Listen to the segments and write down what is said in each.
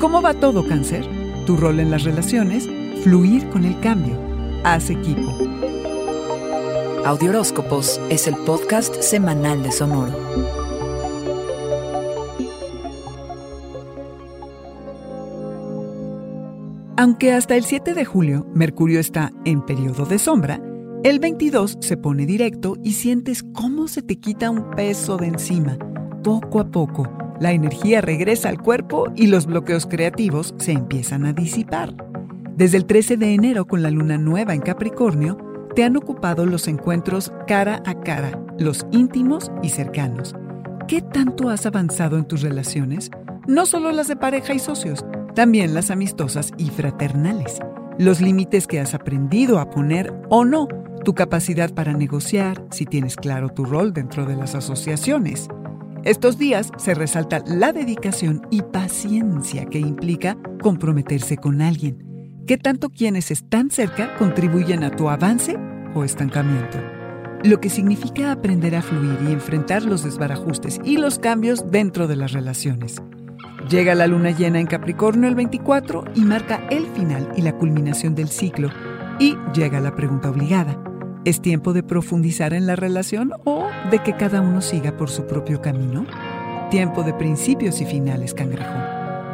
¿Cómo va todo, cáncer? Tu rol en las relaciones, fluir con el cambio. Haz equipo. Audioróscopos es el podcast semanal de Sonoro. Aunque hasta el 7 de julio Mercurio está en periodo de sombra, el 22 se pone directo y sientes cómo se te quita un peso de encima, poco a poco. La energía regresa al cuerpo y los bloqueos creativos se empiezan a disipar. Desde el 13 de enero con la luna nueva en Capricornio, te han ocupado los encuentros cara a cara, los íntimos y cercanos. ¿Qué tanto has avanzado en tus relaciones? No solo las de pareja y socios, también las amistosas y fraternales. Los límites que has aprendido a poner o no, tu capacidad para negociar, si tienes claro tu rol dentro de las asociaciones. Estos días se resalta la dedicación y paciencia que implica comprometerse con alguien. ¿Qué tanto quienes están cerca contribuyen a tu avance o estancamiento? Lo que significa aprender a fluir y enfrentar los desbarajustes y los cambios dentro de las relaciones. Llega la luna llena en Capricornio el 24 y marca el final y la culminación del ciclo. Y llega la pregunta obligada. ¿Es tiempo de profundizar en la relación o de que cada uno siga por su propio camino? Tiempo de principios y finales, cangrejo.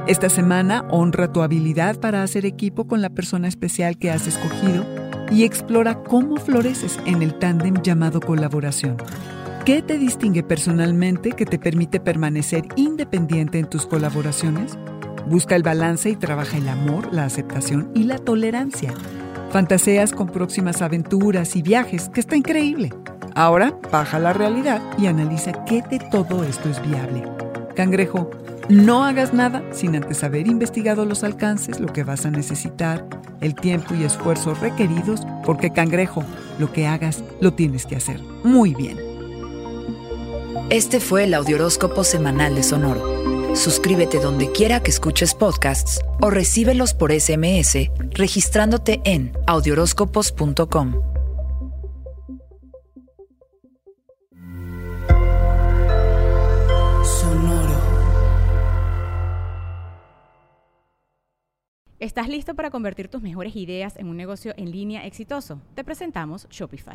Esta semana honra tu habilidad para hacer equipo con la persona especial que has escogido y explora cómo floreces en el tándem llamado colaboración. ¿Qué te distingue personalmente que te permite permanecer independiente en tus colaboraciones? Busca el balance y trabaja el amor, la aceptación y la tolerancia. Fantaseas con próximas aventuras y viajes, que está increíble. Ahora baja la realidad y analiza qué de todo esto es viable. Cangrejo, no hagas nada sin antes haber investigado los alcances, lo que vas a necesitar, el tiempo y esfuerzo requeridos, porque cangrejo, lo que hagas lo tienes que hacer muy bien. Este fue el Audioróscopo Semanal de Sonoro. Suscríbete donde quiera que escuches podcasts o recíbelos por SMS registrándote en audioróscopos.com. Sonoro. ¿Estás listo para convertir tus mejores ideas en un negocio en línea exitoso? Te presentamos Shopify.